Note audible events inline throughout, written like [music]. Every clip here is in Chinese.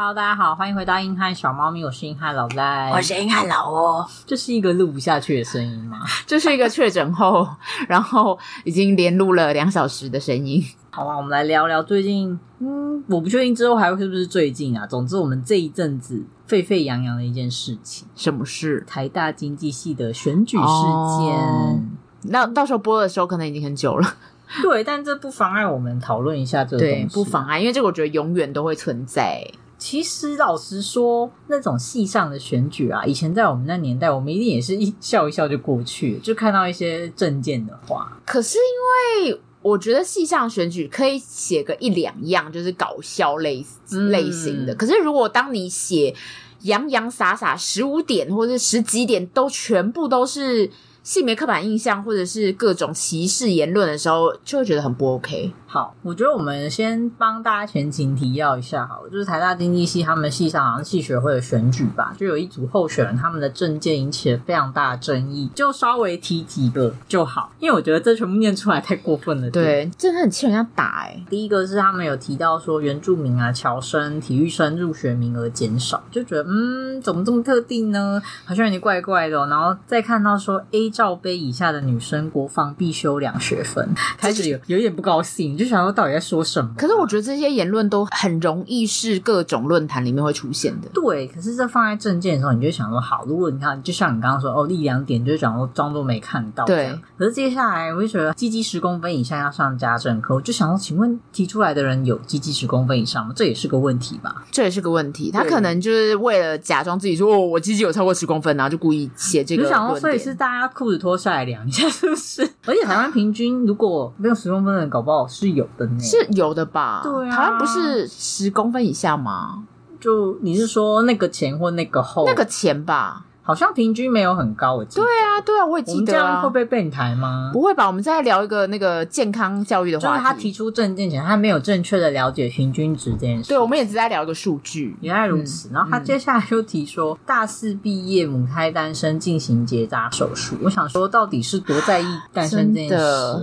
Hello，大家好，欢迎回到硬汉小猫咪，我是硬汉老赖，我是硬汉老哦。这是一个录不下去的声音吗？[laughs] 这是一个确诊后，[laughs] 然后已经连录了两小时的声音。好吧，我们来聊聊最近，嗯，我不确定之后还会是不是最近啊。总之，我们这一阵子沸沸扬扬的一件事情，什么事？台大经济系的选举事件。哦、那到时候播的时候，可能已经很久了。对，但这不妨碍我们讨论一下这个东西。对，不妨碍，因为这个我觉得永远都会存在。其实老实说，那种系上的选举啊，以前在我们那年代，我们一定也是一笑一笑就过去，就看到一些政见的话。可是因为我觉得系上选举可以写个一两样，就是搞笑类类型的。嗯、可是如果当你写洋洋洒洒十五点或者十几点都全部都是。性别刻板印象或者是各种歧视言论的时候，就会觉得很不 OK。好，我觉得我们先帮大家前情提要一下，好了，就是台大经济系他们系上好像系学会的选举吧，就有一组候选人，他们的证件引起了非常大的争议，就稍微提几个就好，因为我觉得这全部念出来太过分了。对，真的很气人家打哎、欸。第一个是他们有提到说原住民啊、侨生、体育生入学名额减少，就觉得嗯，怎么这么特定呢？好像有点怪怪的、哦。然后再看到说 A。罩杯以下的女生国防必修两学分，开始有有一点不高兴，就想说到底在说什么？可是我觉得这些言论都很容易是各种论坛里面会出现的。对，可是这放在证件的时候，你就想说好，如果你看，就像你刚刚说哦，一两点就是讲说装作没看到。对。可是接下来我就觉得鸡鸡十公分以下要上家政课，我就想说，请问提出来的人有鸡鸡十公分以上吗？这也是个问题吧？这也是个问题。他可能就是为了假装自己说哦，我鸡鸡有超过十公分，然后就故意写这个。就想说，所以是大家裤子脱下来量一下，是不是？[laughs] 而且台湾平均如果没有十公分的人，搞不好是有的呢，是有的吧？对啊，台湾不是十公分以下吗？就你是说那个前或那个后？那个前吧。好像平均没有很高，我记得。对啊，对啊，我也记得啊。这样会被你抬吗？不会吧？我们再聊一个那个健康教育的话题。就是他提出政见前，他没有正确的了解平均值这件事。对，我们也只在聊一个数据，原来如此。嗯、然后他接下来又提说，嗯、大四毕业母胎单身进行结扎手术。我想说，到底是多在意单身这件事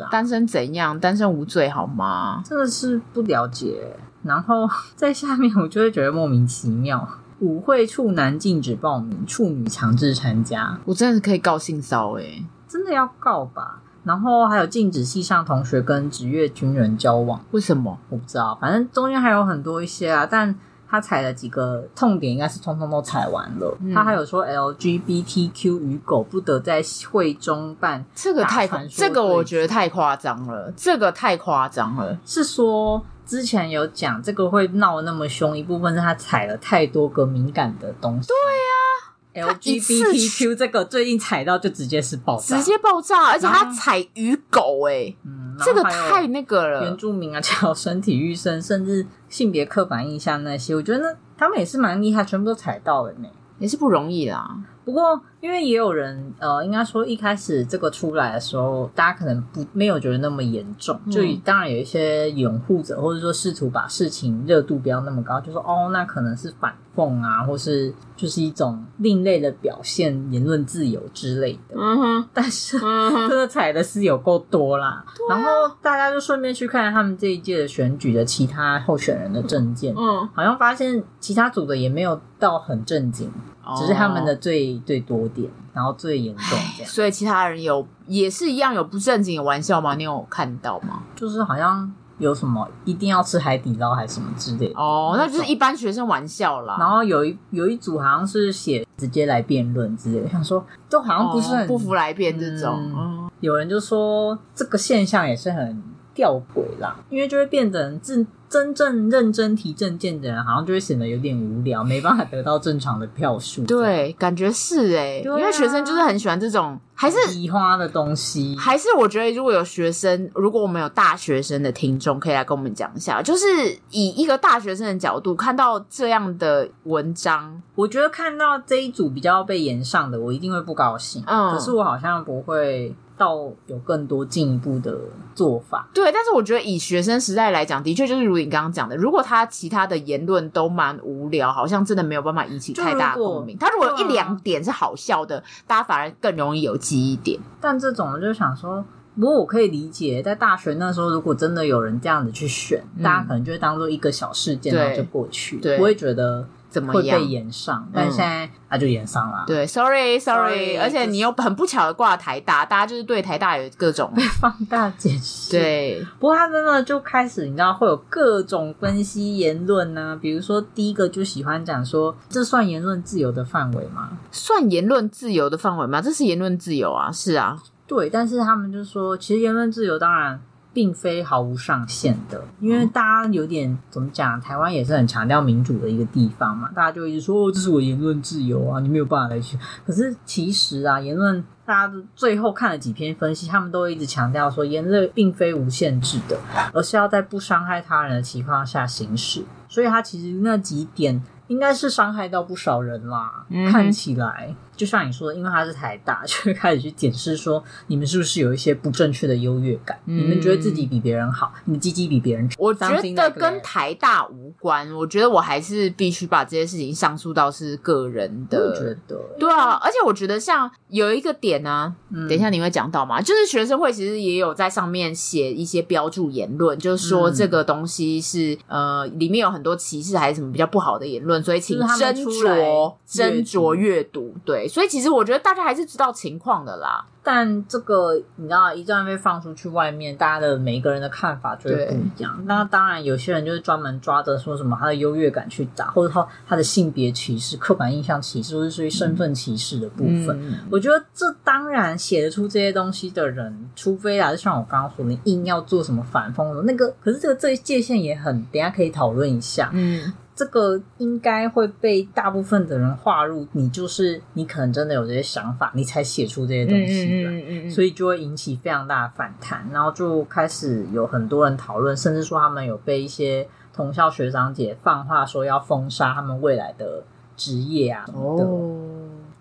啊？单身怎样？单身无罪好吗？真的是不了解。然后在下面，我就会觉得莫名其妙。舞会处男禁止报名，处女强制参加。我真的是可以告性骚诶，真的要告吧？然后还有禁止系上同学跟职业军人交往，为什么？我不知道，反正中间还有很多一些啊。但他踩了几个痛点，应该是通通都踩完了。嗯、他还有说 LGBTQ 与狗不得在会中办，这个太夸，这个我觉得太夸张了，这个太夸张了，是说。之前有讲这个会闹那么凶，一部分是他踩了太多个敏感的东西。对呀、啊，LGBTQ 这个最近踩到就直接是爆炸，直接爆炸，而且他踩鱼狗、欸，诶嗯，这个太那个了。原住民啊，叫身、体育生，甚至性别刻板印象那些，我觉得那他们也是蛮厉害，全部都踩到了呢，也是不容易啦。不过，因为也有人，呃，应该说一开始这个出来的时候，大家可能不没有觉得那么严重，就当然有一些拥护者，或者说试图把事情热度不要那么高，就说哦，那可能是反讽啊，或是就是一种另类的表现，言论自由之类的。嗯哼，但是真 [laughs] 的踩的是有够多啦。啊、然后大家就顺便去看他们这一届的选举的其他候选人的证件，嗯，好像发现其他组的也没有到很正经。只是他们的最最多点，然后最严重这样，所以其他人有也是一样有不正经的玩笑吗？你有看到吗？就是好像有什么一定要吃海底捞还是什么之类的哦，那就是一般学生玩笑啦。然后有一有一组好像是写直接来辩论之类的，想说都好像不是很、哦、不服来辩这种。嗯、有人就说这个现象也是很吊诡啦，因为就会变成自。真正认真提证件的人，好像就会显得有点无聊，没办法得到正常的票数。对，感觉是哎、欸，啊、因为学生就是很喜欢这种，还是移花的东西。还是我觉得，如果有学生，如果我们有大学生的听众，可以来跟我们讲一下，就是以一个大学生的角度看到这样的文章，我觉得看到这一组比较被延上的，我一定会不高兴。嗯，可是我好像不会。到有更多进一步的做法，对，但是我觉得以学生时代来讲，的确就是如你刚刚讲的，如果他其他的言论都蛮无聊，好像真的没有办法引起太大共鸣。他如果一两点是好笑的，啊、大家反而更容易有记忆点。但这种我就想说，不过我可以理解，在大学那时候，如果真的有人这样子去选，嗯、大家可能就会当做一个小事件，然后就过去，不会觉得。怎么会被延上？但现在他就延上了。对，sorry sorry，而且你又很不巧的挂台大，大家就是对台大有各种被放大解释。对，不过他真的就开始，你知道会有各种分析言论呢。比如说，第一个就喜欢讲说，这算言论自由的范围吗？算言论自由的范围吗？这是言论自由啊，是啊，对。但是他们就说，其实言论自由当然。并非毫无上限的，因为大家有点怎么讲？台湾也是很强调民主的一个地方嘛，大家就一直说，哦，这是我言论自由啊，你没有办法来去。可是其实啊，言论大家最后看了几篇分析，他们都一直强调说，言论并非无限制的，而是要在不伤害他人的情况下行使。所以他其实那几点应该是伤害到不少人啦，嗯、看起来。就像你说的，因为他是台大，[laughs] 就会开始去检视说，你们是不是有一些不正确的优越感？嗯、你们觉得自己比别人好，你们鸡鸡比别人？我觉得跟台大无关。我觉得我还是必须把这些事情上诉到是个人的。我觉得对啊，而且我觉得像有一个点呢、啊，嗯、等一下你会讲到嘛？就是学生会其实也有在上面写一些标注言论，就是说这个东西是、嗯、呃里面有很多歧视还是什么比较不好的言论，所以请斟酌斟酌阅读。对。所以其实我觉得大家还是知道情况的啦，但这个你知道，一旦被放出去外面，大家的每一个人的看法就会不一样。那当然，有些人就是专门抓着说什么他的优越感去打，或者他他的性别歧视、刻板印象歧视，或是属于身份歧视的部分。嗯、我觉得这当然写得出这些东西的人，除非啊，就像我刚刚说，你硬要做什么反讽的，那个可是这个这个界限也很，等一下可以讨论一下。嗯。这个应该会被大部分的人划入，你就是你可能真的有这些想法，你才写出这些东西的，嗯嗯嗯嗯、所以就会引起非常大的反弹，然后就开始有很多人讨论，甚至说他们有被一些同校学长姐放话说要封杀他们未来的职业啊。哦，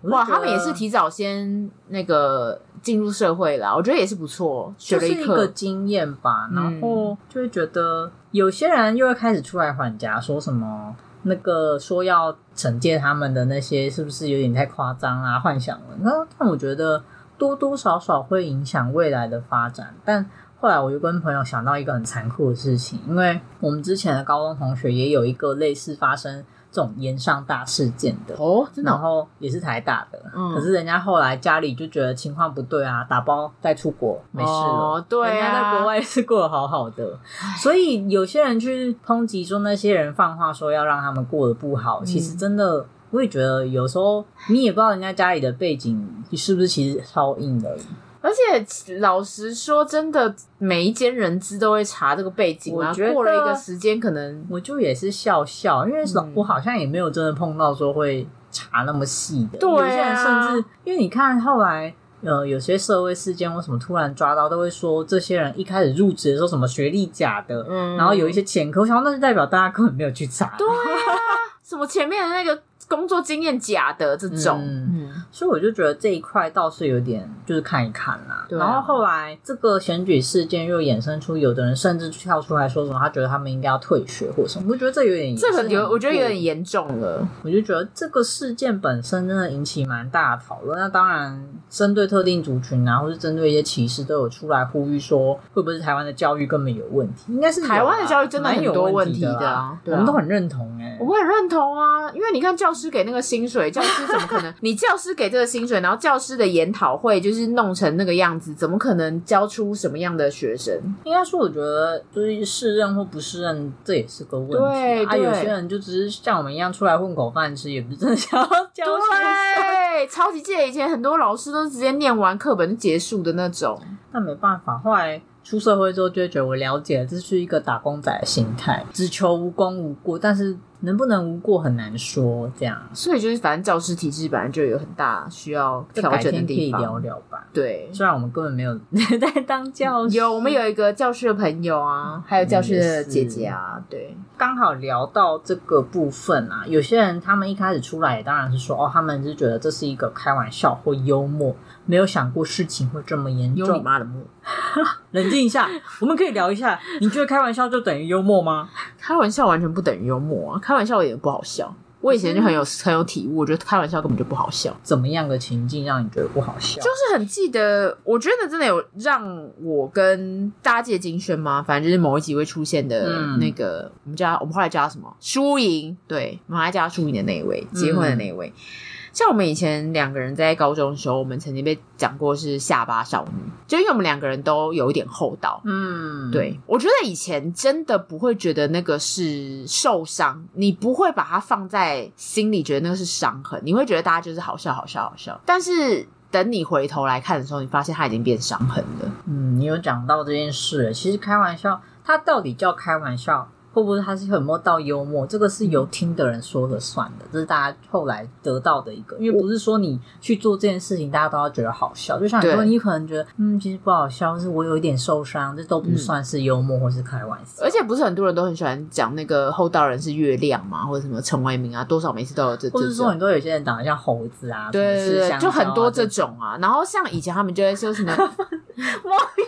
哇，他们也是提早先那个进入社会了，我觉得也是不错，学了一课，就是一个经验吧，然后就会觉得。有些人又会开始出来还价，说什么那个说要惩戒他们的那些，是不是有点太夸张啊？幻想了。那但我觉得多多少少会影响未来的发展。但后来我就跟朋友想到一个很残酷的事情，因为我们之前的高中同学也有一个类似发生。这种炎上大事件的。哦，真的，然后也是台大的，嗯，可是人家后来家里就觉得情况不对啊，打包带出国没事了，哦、对、啊，人家在国外是过得好好的，所以有些人去抨击说那些人放话说要让他们过得不好，嗯、其实真的我也觉得有时候你也不知道人家家里的背景是不是其实超硬的。而且老实说，真的每一间人资都会查这个背景。我觉得过了一个时间，可能我就也是笑笑，因为我好像也没有真的碰到说会查那么细的。对、啊，有些人甚至因为你看后来呃有些社会事件为什么突然抓到，都会说这些人一开始入职的时候什么学历假的，嗯，然后有一些前科，我想那就代表大家根本没有去查。对啊，什么前面的那个。工作经验假的这种，嗯，所以我就觉得这一块倒是有点，就是看一看啦。对啊。然后后来这个选举事件又衍生出，有的人甚至跳出来说什么，他觉得他们应该要退学或什么。我觉得这有点，这个有，我觉得有点严重了。我就觉得这个事件本身真的引起蛮大的讨论。那当然，针对特定族群啊，或是针对一些歧视，都有出来呼吁说，会不会是台湾的教育根本有问题？应该是台湾的教育真的很多问题的啊。我们都很认同哎、欸，我很认同啊，因为你看教。师给那个薪水，教师怎么可能？你教师给这个薪水，然后教师的研讨会就是弄成那个样子，怎么可能教出什么样的学生？应该说，我觉得就是适任或不适任，这也是个问题。对，啊，有些人就只是像我们一样出来混口饭吃，也不是真的想要教学生。对，超级记得以前很多老师都是直接念完课本就结束的那种。那没办法，后来。出社会之后就会觉得我了解了，这是一个打工仔的心态，只求无功无过，但是能不能无过很难说。这样，所以就是反正教师体制本来就有很大需要调整的地方。可以聊聊吧。对，虽然我们根本没有 [laughs] 在当教师，有我们有一个教师的朋友啊，还有教师的姐姐啊。对，刚好聊到这个部分啊，有些人他们一开始出来，当然是说哦，他们是觉得这是一个开玩笑或幽默。没有想过事情会这么严重。有你妈的木！[laughs] 冷静一下，[laughs] 我们可以聊一下。你觉得开玩笑就等于幽默吗？开玩笑完全不等于幽默啊！开玩笑也不好笑。我以前就很有很有体悟，我觉得开玩笑根本就不好笑。怎么样的情境让你觉得不好笑？就是很记得，我觉得真的有让我跟大家金轩吗？反正就是某一集会出现的那个，嗯、我们叫我们后来叫他什么？输赢，对，我们还叫他输赢的那一位，结婚的那一位。嗯像我们以前两个人在高中的时候，我们曾经被讲过是下巴少女，就因为我们两个人都有一点厚道。嗯，对，我觉得以前真的不会觉得那个是受伤，你不会把它放在心里，觉得那个是伤痕，你会觉得大家就是好笑、好笑、好笑。但是等你回头来看的时候，你发现它已经变伤痕了。嗯，你有讲到这件事，其实开玩笑，它到底叫开玩笑？会不会他是有没有到幽默？这个是由听的人说了算的，这是大家后来得到的一个。因为不是说你去做这件事情，大家都要觉得好笑。就像你说，你可能觉得嗯，其实不好笑，是我有一点受伤，这都不算是幽默或是开玩笑。而且不是很多人都很喜欢讲那个厚道人是月亮嘛，或者什么陈为民啊，多少每次都有这。或者说很多有些人长得像猴子啊，对对对，就很多这种啊。然后像以前他们就会说什么 [laughs] 猫又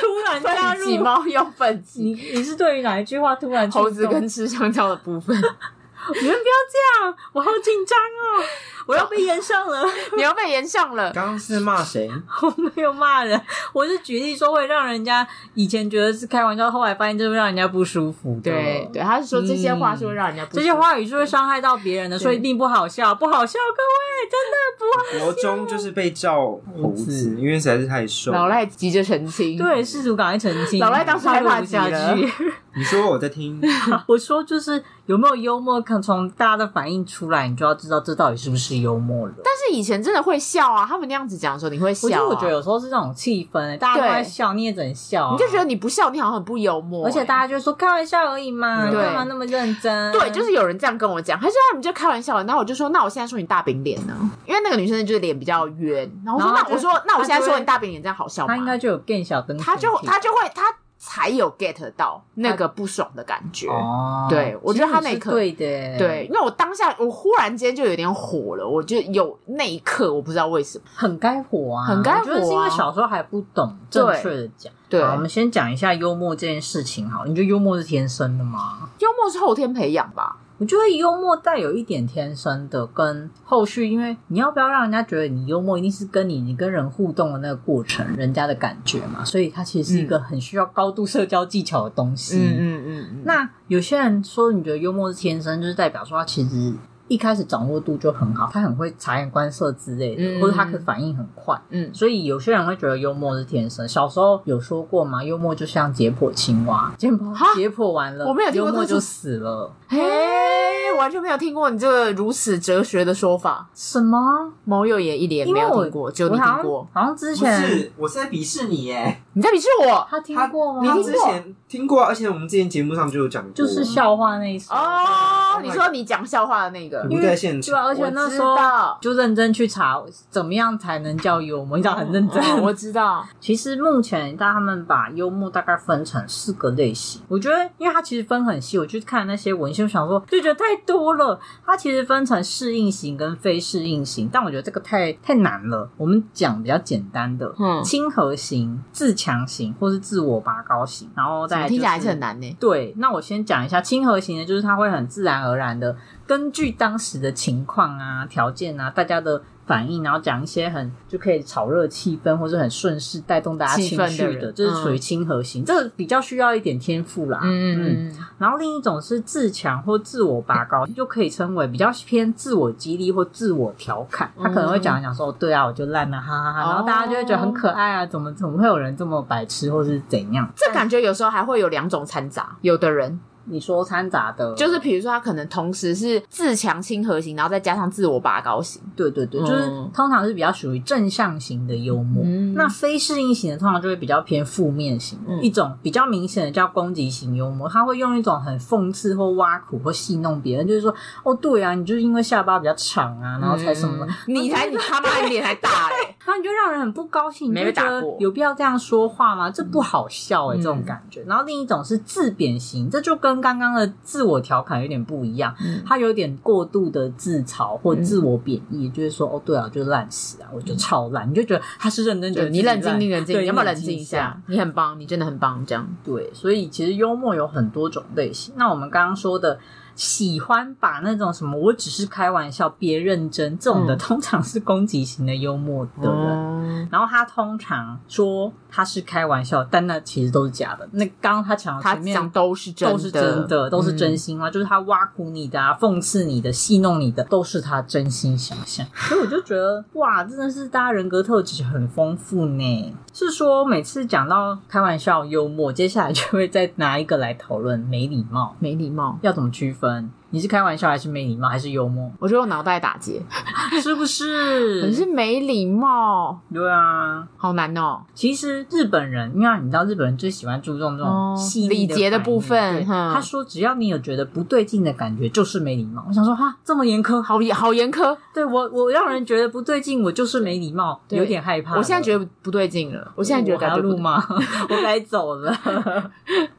突然加入猫用粪鸡，你你是对于哪一句话突然猴子跟吃？香蕉的部分，[laughs] 你们不要这样，我好紧张哦。我要被延上了，[laughs] 你要被延上了。刚刚是骂谁？[laughs] 我没有骂人，我是举例说会让人家以前觉得是开玩笑，后来发现就会让人家不舒服。对对，他是说这些话是会让人家不舒服，这些话语是会伤害到别人的，所以并不好笑，不好笑，各位真的不好笑。国中就是被叫猴子，因为实在是太瘦。老赖急着澄清，对，试图赶快澄清。老赖当时害怕下去。[laughs] 你说我在听，我说就是有没有幽默，可从大家的反应出来，你就要知道这到底是不是幽默了。但是以前真的会笑啊，他们那样子讲的时候，你会笑。其实我觉得有时候是这种气氛，大家都在笑，你也只能笑，你就觉得你不笑，你好像很不幽默。而且大家就说开玩笑而已嘛，干嘛那么认真？对，就是有人这样跟我讲，他说他们就开玩笑，然后我就说，那我现在说你大饼脸呢？因为那个女生就是脸比较圆，然后我说那我说那我现在说你大饼脸这样好笑吗？他应该就有更小灯，他就他就会他。才有 get 到那个不爽的感觉，哦，对，我觉得他那一刻对的，对，因为我当下我忽然间就有点火了，我就有那一刻我不知道为什么很该火啊，很该火，我觉得是因为小时候还不懂正确的讲。对，我们先讲一下幽默这件事情，好，你觉得幽默是天生的吗？幽默是后天培养吧。我觉得幽默带有一点天生的，跟后续，因为你要不要让人家觉得你幽默，一定是跟你你跟人互动的那个过程，人家的感觉嘛，所以它其实是一个很需要高度社交技巧的东西。嗯嗯嗯，嗯。那有些人说你觉得幽默是天生，就是代表说他其实。一开始掌握度就很好，他很会察言观色之类的，嗯、或者他可反应很快，嗯，所以有些人会觉得幽默是天生。小时候有说过吗？幽默就像解剖青蛙，解剖解剖完了，我没有听过，幽默就死了。嘿，完全没有听过你这个如此哲学的说法。什么？某友也一脸没有听过，就你听过？好像之前是我是在鄙视你耶，你在鄙视我？他听过吗？你之前听过，而且我们之前节目上就有讲过，就是笑话那一次哦。你说你讲笑话的那个。你在现场，对，而且那时候就认真去查，怎么样才能叫幽默？你知道很认真。哦，我知道。[laughs] 其实目前，大他们把幽默大概分成四个类型。我觉得，因为它其实分很细，我去看那些文献，我想说就觉得太多了。它其实分成适应型跟非适应型，但我觉得这个太太难了。我们讲比较简单的，嗯，亲和型、自强型或是自我拔高型，然后再、就是、听起来还是很难呢。对，那我先讲一下亲和型的，就是它会很自然而然的。根据当时的情况啊、条件啊、大家的反应，然后讲一些很就可以炒热气氛，或者很顺势带动大家情绪的，这是属于亲和型。嗯、这个比较需要一点天赋啦。嗯嗯。然后另一种是自强或自我拔高，就可以称为比较偏自我激励或自我调侃。他可能会讲一讲说：“对啊，我就烂了，哈哈哈。”然后大家就会觉得很可爱啊，怎么怎么会有人这么白痴，或是怎样？这感觉有时候还会有两种掺杂，有的人。你说掺杂的，就是比如说他可能同时是自强亲和型，然后再加上自我拔高型。对对对，就是通常是比较属于正向型的幽默。嗯、那非适应型的通常就会比较偏负面型，嗯、一种比较明显的叫攻击型幽默，他会用一种很讽刺或挖苦或戏弄别人，就是说哦对啊，你就是因为下巴比较长啊，然后才什么，嗯、你才你他妈脸还大嘞、欸，[laughs] 然后你就让人很不高兴，你就觉得有必要这样说话吗？这不好笑哎、这种感觉。然后另一种是自贬型，这就跟刚刚的。自我调侃有点不一样，嗯、他有点过度的自嘲或自我贬义，嗯、就是说哦，对啊，就烂死啊，我就超烂，你就觉得他是认真觉得你冷静，你冷静，对你要不要冷静一下？你很棒，你真的很棒，这样对。所以其实幽默有很多种类型。那我们刚刚说的喜欢把那种什么我只是开玩笑，别认真这种的，通常是攻击型的幽默的人。嗯、然后他通常说他是开玩笑，但那其实都是假的。那刚刚他讲的前面他讲都是真的，都是真的，都是真心话，嗯、就是他挖苦你的啊，讽刺你的，戏弄你的，都是他真心想象。所以我就觉得哇，真的是大家人格特质很丰富呢。是说每次讲到开玩笑、幽默，接下来就会再拿一个来讨论没礼貌，没礼貌要怎么区分？fun. 你是开玩笑还是没礼貌还是幽默？[laughs] 我觉得我脑袋打结，[laughs] 是不是？[laughs] 你是没礼貌，对啊，好难哦。其实日本人，因为你知道日本人最喜欢注重这种细礼节的部分。他说，只要你有觉得不对劲的感觉，就是没礼貌。我想说，哈，这么严苛，好严，好严苛。对我，我让人觉得不对劲，我就是没礼貌，有点害怕。我现在觉得不对劲了，我现在觉得该录吗？我该走了。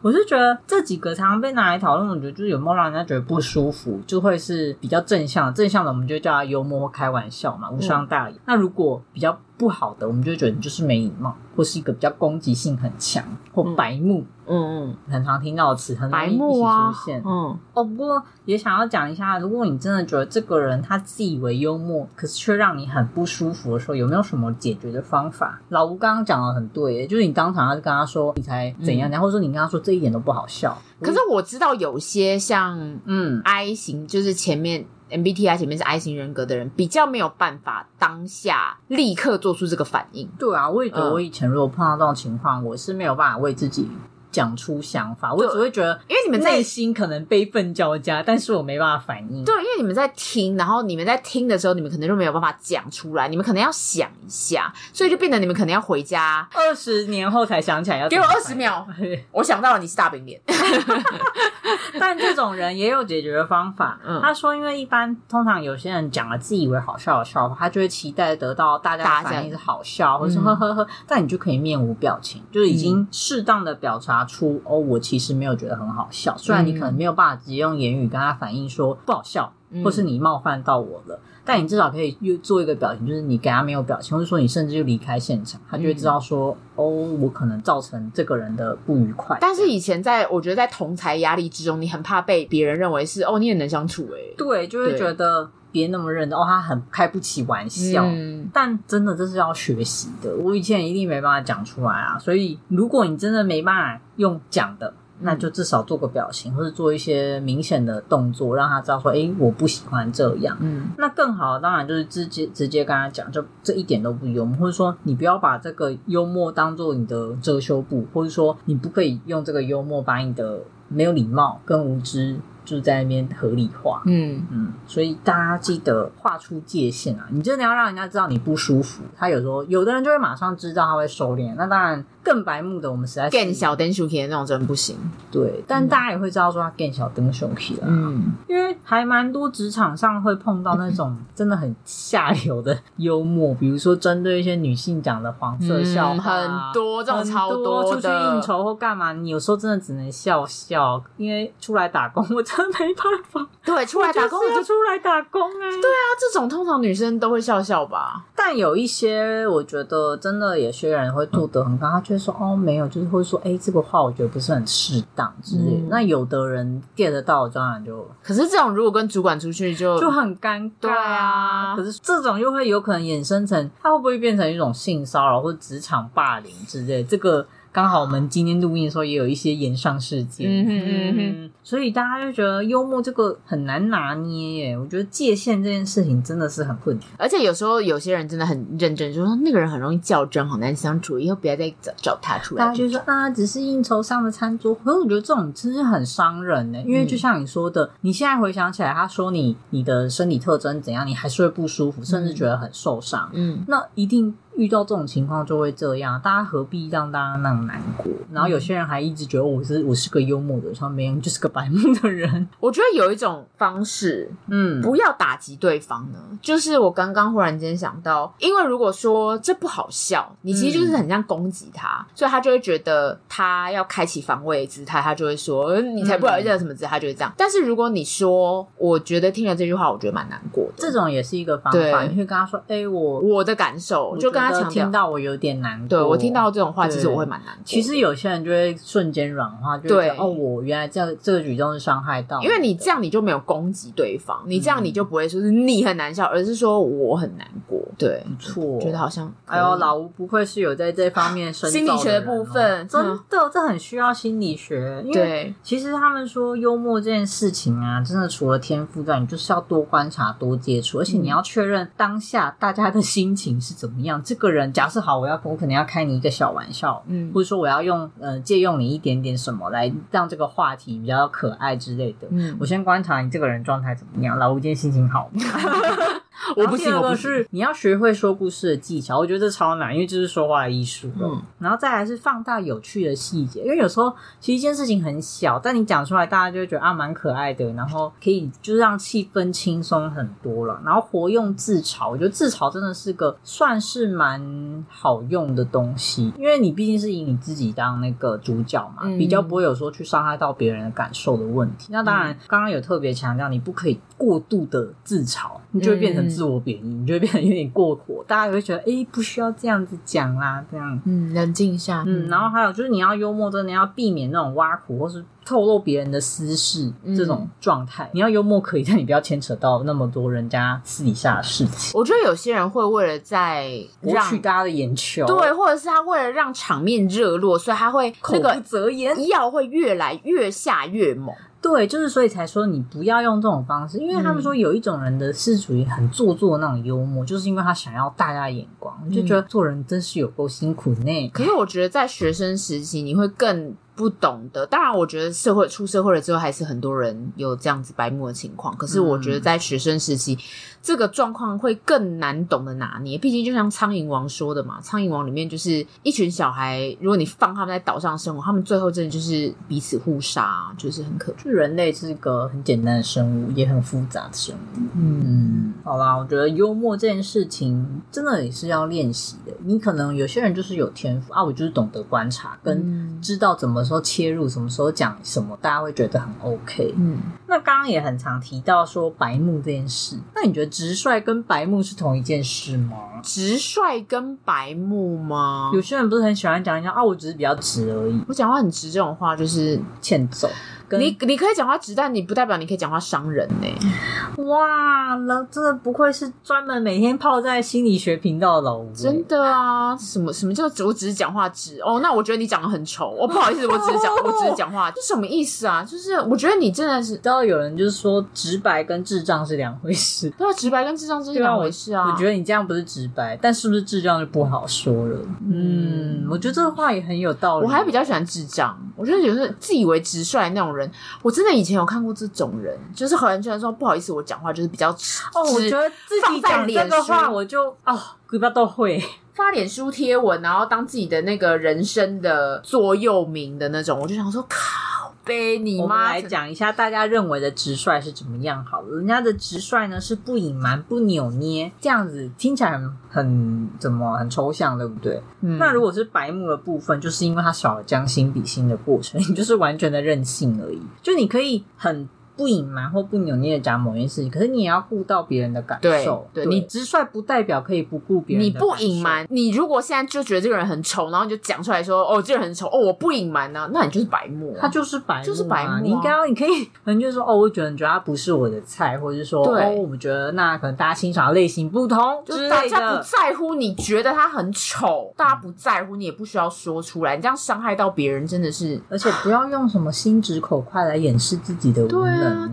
我是觉得这几个常常被拿来讨论，我觉得就是有没有让人家觉得不舒服，就会是比较正向，正向的我们就叫他幽默或开玩笑嘛，无伤大雅。嗯、那如果比较不好的，我们就觉得你就是没礼貌，或是一个比较攻击性很强或白目。嗯嗯，很常听到的词，很容易一起出现。嗯哦，不过也想要讲一下，如果你真的觉得这个人他自以为幽默，可是却让你很不舒服的时候，有没有什么解决的方法？老吴刚刚讲的很对，就是你当场要跟他说你才怎样，然后、嗯、说你跟他说这一点都不好笑。可是我知道有些像嗯 I 型，就是前面。MBTI 前面是 I 型人格的人，比较没有办法当下立刻做出这个反应。对啊，我也觉得我以前如果碰到这种情况，嗯、我是没有办法为自己讲出想法，我只会觉得，因为你们内心可能悲愤交加，但是我没办法反应。对，因为你们在听，然后你们在听的时候，你们可能就没有办法讲出来，你们可能要想一下，所以就变得你们可能要回家二十年后才想起来要给我二十秒，[laughs] 我想到了，你是大饼脸。[laughs] 但这种人也有解决的方法。嗯，他说，因为一般通常有些人讲了自以为好笑的笑话，他就会期待得到大家的反应是好笑，或是呵呵呵。但你就可以面无表情，就是已经适当的表达出哦，我其实没有觉得很好笑。虽然你可能没有办法直接用言语跟他反映说不好笑，或是你冒犯到我了。但你至少可以又做一个表情，就是你给他没有表情，或者说你甚至就离开现场，他就会知道说，嗯、哦，我可能造成这个人的不愉快。但是以前在我觉得在同才压力之中，你很怕被别人认为是哦，你也能相处诶、欸。对，就会觉得别那么认真，哦，他很开不起玩笑。嗯、但真的这是要学习的，我以前一定没办法讲出来啊。所以如果你真的没办法用讲的。那就至少做个表情，或者做一些明显的动作，让他知道说：“诶，我不喜欢这样。”嗯，那更好，当然就是直接直接跟他讲，就这一点都不幽默，或者说你不要把这个幽默当做你的遮羞布，或者说你不可以用这个幽默把你的没有礼貌跟无知。就在那边合理化，嗯嗯，所以大家记得画出界限啊！你真的要让人家知道你不舒服，他有时候有的人就会马上知道，他会收敛。那当然更白目的，我们实在是更小灯熊皮的那种真不行。对，但大家也会知道说他更小灯熊皮了，嗯，因为还蛮多职场上会碰到那种 [laughs] 真的很下流的幽默，比如说针对一些女性讲的黄色笑话，很多这种超多出去应酬或干嘛，你有时候真的只能笑笑，因为出来打工 [laughs] 我。真的没办法，对，出来打工我就出来打工哎、欸，对啊，这种通常女生都会笑笑吧。但有一些，我觉得真的有些人会做得很高，他就会说哦，没有，就是会说哎，这个话我觉得不是很适当之类。嗯、那有的人 get 得到，当然就，可是这种如果跟主管出去就就很尴尬，对啊。可是这种又会有可能衍生成，他会不会变成一种性骚扰或者职场霸凌之类？这个。刚好我们今天录音的时候也有一些炎上事件，嗯哼嗯哼，所以大家就觉得幽默这个很难拿捏耶。我觉得界限这件事情真的是很困难，而且有时候有些人真的很认真，就说那个人很容易较真，好难相处，以后不要再找找他出来。大家就说啊，只是应酬上的餐桌，可是我觉得这种真是很伤人呢。因为就像你说的，嗯、你现在回想起来，他说你你的身体特征怎样，你还是会不舒服，甚至觉得很受伤。嗯，那一定。遇到这种情况就会这样，大家何必让大家那么难过？然后有些人还一直觉得我是我是个幽默的，说没有，就是个白目的人。我觉得有一种方式，嗯，不要打击对方呢。就是我刚刚忽然间想到，因为如果说这不好笑，你其实就是很像攻击他，嗯、所以他就会觉得他要开启防卫姿态，他就会说你才不好意思什么姿态，他就会这样。但是如果你说，我觉得听了这句话，我觉得蛮难过的，这种也是一个方法。对你会跟他说，哎、欸，我我的感受，就跟。他听到我有点难过。对我听到这种话，其实我会蛮难过。其实有些人就会瞬间软化，就对哦，我原来这样这个举动是伤害到，因为你这样你就没有攻击对方，你这样你就不会说是你很难笑，而是说我很难过。对，不错，觉得好像哎呦，老吴不愧是有在这方面深 [coughs] 心理学的部分，真的这很需要心理学。因为其实他们说幽默这件事情啊，真的除了天赋之外，你就是要多观察、多接触，而且你要确认当下大家的心情是怎么样。这个人假设好，我要我可能要开你一个小玩笑，嗯，或者说我要用呃借用你一点点什么来让这个话题比较可爱之类的。嗯，我先观察你这个人状态怎么样。老吴今天心情好吗？[laughs] [laughs] [laughs] 我不信，我不是你要学会说故事的技巧，我觉得这超难，因为这是说话的艺术。嗯，然后再来是放大有趣的细节，因为有时候其实一件事情很小，但你讲出来，大家就会觉得啊蛮可爱的，然后可以就是让气氛轻松很多了。然后活用自嘲，我觉得自嘲真的是个算是蛮好用的东西，因为你毕竟是以你自己当那个主角嘛，嗯、比较不会有说去伤害到别人的感受的问题。那当然，嗯、刚刚有特别强调，你不可以过度的自嘲，你就会变成。自我贬义，你就会变得有点过火，大家也会觉得，哎、欸，不需要这样子讲啦，这样，嗯，冷静一下，嗯，然后还有就是你要幽默，真的要避免那种挖苦或是透露别人的私事这种状态。嗯、你要幽默可以，但你不要牵扯到那么多人家私底下的事情。我觉得有些人会为了在博取大家的眼球，对，或者是他为了让场面热络，所以他会口不择言，药会越来越下越猛。对，就是所以才说你不要用这种方式，因为他们说有一种人的是属于很做作的那种幽默，嗯、就是因为他想要大家的眼光，就觉得做人真是有够辛苦呢。可是我觉得在学生时期，你会更。不懂得，当然，我觉得社会出社会了之后，还是很多人有这样子白目的情况。可是，我觉得在学生时期，嗯、这个状况会更难懂得拿捏。毕竟，就像《苍蝇王》说的嘛，《苍蝇王》里面就是一群小孩，如果你放他们在岛上生活，他们最后真的就是彼此互杀，就是很可怕。人类是一个很简单的生物，也很复杂的生物。嗯，嗯，好啦，我觉得幽默这件事情真的也是要练习的。你可能有些人就是有天赋啊，我就是懂得观察跟知道怎么。时候切入，什么时候讲什么，大家会觉得很 OK。嗯，那刚刚也很常提到说白目这件事，那你觉得直率跟白目是同一件事吗？直率跟白目吗？有些人不是很喜欢讲一下啊，我只是比较直而已，我讲话很直，这种话就是欠揍。你你可以讲话直，但你不代表你可以讲话伤人呢、欸。哇，那真的不愧是专门每天泡在心理学频道的老吴。真的啊，什么什么叫我只是讲话直？哦，那我觉得你讲的很丑。我、哦、不好意思，我只是讲，我只是讲话，这什么意思啊？就是我觉得你真的是，知道有人就是说直白跟智障是两回事。对啊，直白跟智障是两回事啊我。我觉得你这样不是直白，但是不是智障就不好说了。嗯，嗯，我觉得这个话也很有道理。我还比较喜欢智障，我觉得有时候自以为直率那种人，我真的。以前有看过这种人，就是很居然说不好意思，我讲话就是比较直。哦，我觉得自己讲这个话，我就哦，嘴巴都会发脸书贴文，然后当自己的那个人生的座右铭的那种。我就想说，靠北你妈！我们来讲一下大家认为的直率是怎么样好了。人家的直率呢是不隐瞒、不扭捏，这样子听起来很很怎么很抽象，对不对？嗯。那如果是白目的部分，就是因为他少了将心比心的过程，[laughs] 你就是完全的任性而已。就你可以很。不隐瞒或不扭捏的讲某件事情，可是你也要顾到别人的感受。对，你直率不代表可以不顾别人。你不隐瞒，你如果现在就觉得这个人很丑，然后你就讲出来说：“哦，这个人很丑。”哦，我不隐瞒呢，那你就是白目。他就是白目，就是白目。你应该要，你可以可能就是说：“哦，我觉得你觉得他不是我的菜，或者是说，对哦，我们觉得那可能大家欣赏的类型不同，就是大家不在乎你觉得他很丑，大家不在乎，你也不需要说出来，你这样伤害到别人真的是，而且不要用什么心直口快来掩饰自己的无能。对啊。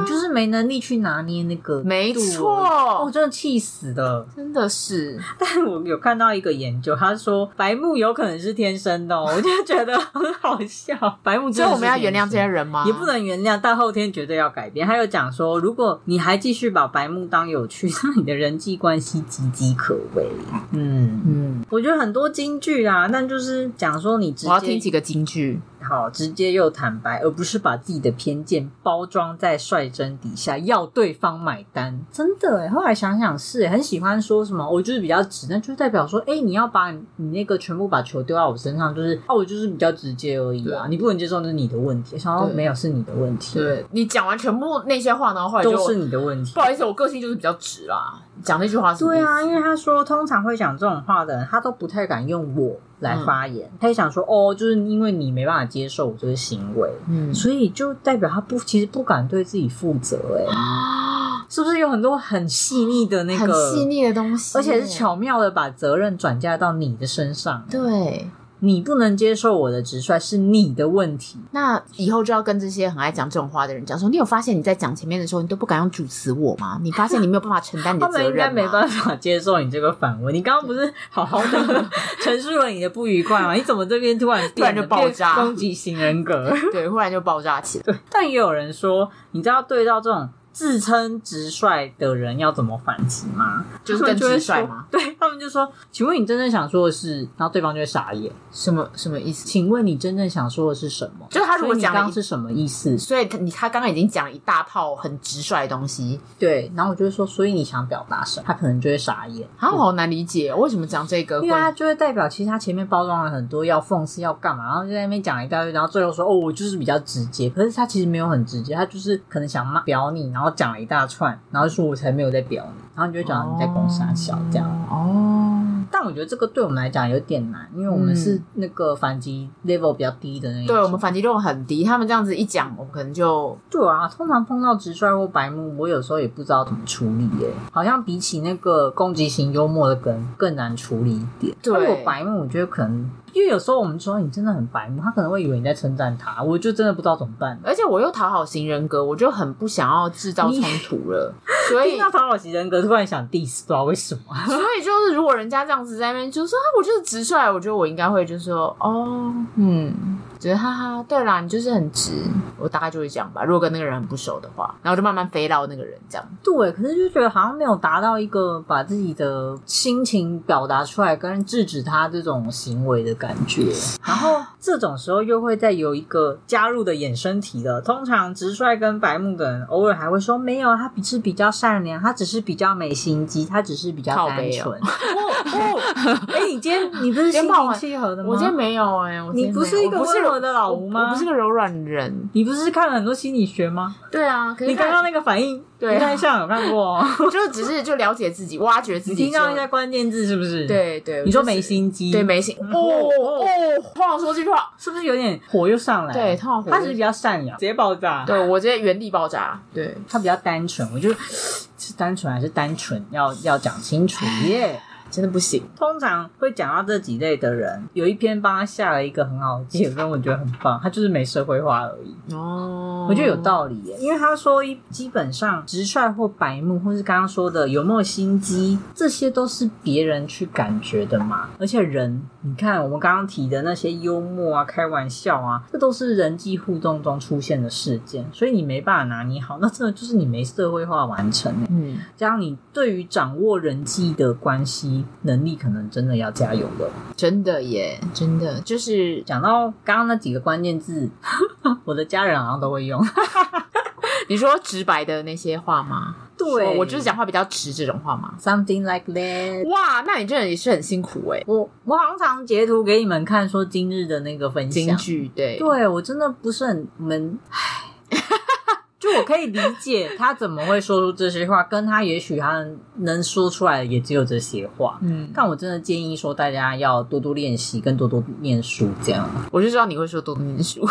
你就是没能力去拿捏那个，没错，我真的气死了，真的是。但我有看到一个研究，他说白目有可能是天生的，哦，[laughs] 我就觉得很好笑。白目，所以我们要原谅这些人吗？也不能原谅，但后天绝对要改变。还有讲说，如果你还继续把白目当有趣，那你的人际关系岌岌可危。嗯嗯，我觉得很多金句啦，但就是讲说你直接，我要听几个金句。好，直接又坦白，而不是把自己的偏见包装在率真底下，要对方买单。真的诶，后来想想是诶，很喜欢说什么，我就是比较直，那就代表说，诶，你要把你那个全部把球丢到我身上，就是哦，我就是比较直接而已啊。你不能接受，那是你的问题。想到没有，是你的问题。对，你讲完全部那些话呢，后来就都是你的问题。不好意思，我个性就是比较直啦。讲那句话是？对啊，因为他说通常会讲这种话的人，他都不太敢用我来发言，嗯、他就想说哦，就是因为你没办法接受我这个行为，嗯，所以就代表他不其实不敢对自己负责、欸，哎、啊，是不是有很多很细腻的那个很细腻的东西，而且是巧妙的把责任转嫁到你的身上，对。你不能接受我的直率是你的问题，那以后就要跟这些很爱讲这种话的人讲说：你有发现你在讲前面的时候，你都不敢用主词我吗？你发现你没有办法承担你的 [laughs] 责任吗？他们应该没办法接受你这个反问。你刚刚不是好好的 [laughs] 陈述了你的不愉快吗？你怎么这边突然 [laughs] 突然就爆炸，攻击型人格？对，忽然就爆炸起来。对，但也有人说，你知道对到这种。自称直率的人要怎么反击吗？就是更直率吗？对，他们就说：“请问你真正想说的是？”然后对方就会傻眼。什么什么意思？请问你真正想说的是什么？就是他如果讲刚刚是什么意思？所以他你他刚刚已经讲了一大套很直率的东西。对，然后我就会说：“所以你想表达什么？”他可能就会傻眼。他好难理解，为什么讲这个？因为他就会代表其实他前面包装了很多要讽刺要干嘛，然后就在那边讲了一大堆，然后最后说：“哦，我就是比较直接。”可是他其实没有很直接，他就是可能想骂表你，然后讲了一大串。然后说我才没有在表你，然后你就会讲你在攻三小这样哦。但我觉得这个对我们来讲有点难，因为我们是那个反击 level 比较低的那种。对，我们反击 level 很低，他们这样子一讲，我们可能就对啊。通常碰到直率或白目，我有时候也不知道怎么处理耶。好像比起那个攻击型幽默的梗更难处理一点。对，如果白目，我觉得可能。因为有时候我们说你真的很白目，他可能会以为你在称赞他，我就真的不知道怎么办。而且我又讨好型人格，我就很不想要制造冲突了。所以 [laughs] 听到讨好型人格，突然想 diss，不知道为什么。[laughs] 所以就是如果人家这样子在那边就说啊，我就是直率，我觉得我应该会就是说哦，嗯。觉得哈哈，对啦，你就是很直，我大概就会这样吧。如果跟那个人很不熟的话，然后就慢慢飞到那个人这样。对，可是就觉得好像没有达到一个把自己的心情表达出来，跟制止他这种行为的感觉。[sighs] 然后这种时候又会再有一个加入的衍生题了。通常直率跟白目的人，偶尔还会说没有，他是比较善良，他只是比较没心机，他只是比较单纯。哦，[laughs] 哎，你今天你不是心平气和的吗？我今天没有哎、欸，你不是一个不是。我的老吴吗？我不是个柔软人。你不是看了很多心理学吗？对啊，可是你刚刚那个反应，对，应该像有看过，哦 [laughs] 就只是就了解自己，挖掘自己，听到一些关键字是不是？对对，你说没心机，对没心哦哦，通常说这句话是不是有点火又上来？对，他只是比较善良，直接爆炸。对我直接原地爆炸。对他比较单纯，我就是单纯还是单纯，要要讲清楚耶。真的不行。通常会讲到这几类的人，有一篇帮他下了一个很好的结论，我觉得很棒。他就是没社会化而已。哦，我觉得有道理耶，因为他说一，基本上直率或白目，或是刚刚说的有没有心机，这些都是别人去感觉的嘛。而且人，你看我们刚刚提的那些幽默啊、开玩笑啊，这都是人际互动中出现的事件，所以你没办法拿捏好，那真的就是你没社会化完成。嗯，这样你对于掌握人际的关系。能力可能真的要加油了，真的耶，真的就是讲到刚刚那几个关键字，[laughs] 我的家人好像都会用。[laughs] 你说直白的那些话吗？对，我就是讲话比较直这种话嘛？Something like that。哇，那你这人也是很辛苦哎。我我常常截图给你们看，说今日的那个分享，金句，对，对我真的不是很闷。就我可以理解他怎么会说出这些话，跟他也许他能说出来的也只有这些话。嗯，但我真的建议说，大家要多多练习，跟多多念书，这样。我就知道你会说多多念书。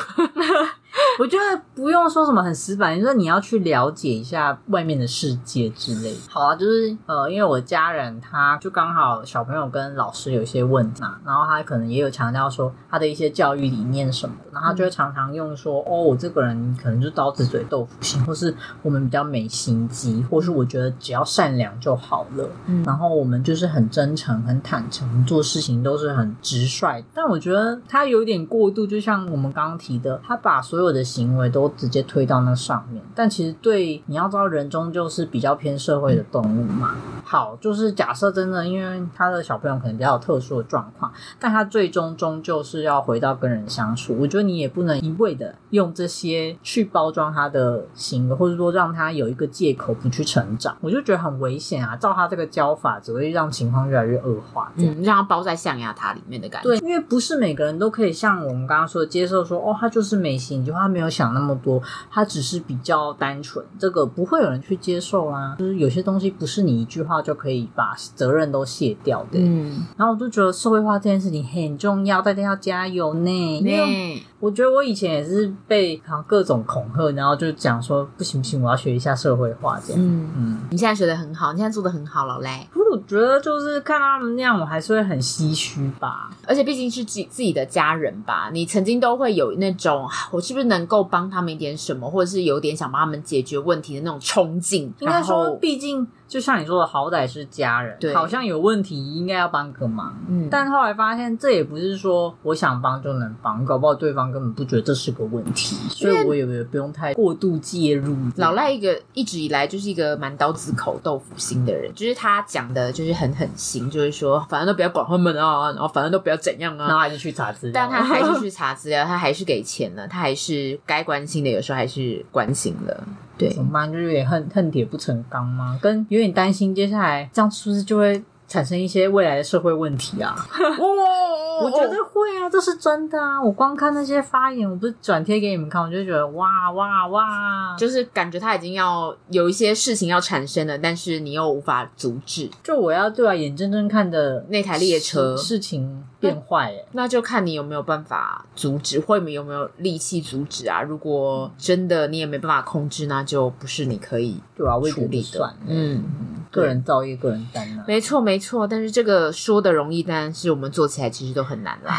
我觉得不用说什么很死板，就是你要去了解一下外面的世界之类的。好啊，就是呃，因为我家人他就刚好小朋友跟老师有一些问题嘛，然后他可能也有强调说他的一些教育理念什么的，然后他就会常常用说、嗯、哦，我这个人可能就刀子嘴豆腐心，或是我们比较没心机，或是我觉得只要善良就好了。嗯，然后我们就是很真诚、很坦诚，做事情都是很直率。但我觉得他有点过度，就像我们刚刚提的，他把所有的。行为都直接推到那上面，但其实对你要知道，人终究是比较偏社会的动物嘛。好，就是假设真的，因为他的小朋友可能比较有特殊的状况，但他最终终究是要回到跟人相处。我觉得你也不能一味的用这些去包装他的行为，或者说让他有一个借口不去成长，我就觉得很危险啊！照他这个教法，只会让情况越来越恶化，嗯，让他包在象牙塔里面的感觉。对，因为不是每个人都可以像我们刚刚说的接受说，哦，他就是没心，就他没。没有想那么多，他只是比较单纯，这个不会有人去接受啊。就是有些东西不是你一句话就可以把责任都卸掉的。嗯，然后我就觉得社会化这件事情很重要，大家要加油呢。对，我觉得我以前也是被好各种恐吓，然后就讲说不行不行，我要学一下社会化这样。嗯嗯，你现在学的很好，你现在做的很好，老赖。我觉得就是看他们那样，我还是会很唏嘘吧。而且毕竟是自己自己的家人吧，你曾经都会有那种我是不是能够帮他们一点什么，或者是有点想帮他们解决问题的那种冲劲。应该说，毕竟。就像你说的，好歹是家人，好像有问题应该要帮个忙。嗯，但后来发现这也不是说我想帮就能帮，搞不好对方根本不觉得这是个问题，所以我也不用太过度介入。老赖一个一直以来就是一个蛮刀子口豆腐心的人，就是他讲的就是很狠心，就是说反正都不要管他们啊，然后反正都不要怎样啊，然后还是去查资料，但他还是去 [laughs] 查资料，他还是给钱了，他还是该关心的有时候还是关心了。对，怎么办？就是有点恨恨铁不成钢吗？跟有点担心，接下来这样是不是就会产生一些未来的社会问题啊？[laughs] 我觉得会啊，这是真的啊！我光看那些发言，我不是转贴给你们看，我就觉得哇哇哇，就是感觉他已经要有一些事情要产生了，但是你又无法阻止。就我要对啊，眼睁睁看的那台列车事情变坏，欸，那就看你有没有办法阻止，或你有没有力气阻止啊？如果真的你也没办法控制，那就不是你可以对啊，处理的。嗯，个人造业，个人担啊。没错没错，但是这个说的容易，但是我们做起来其实都。很难啦，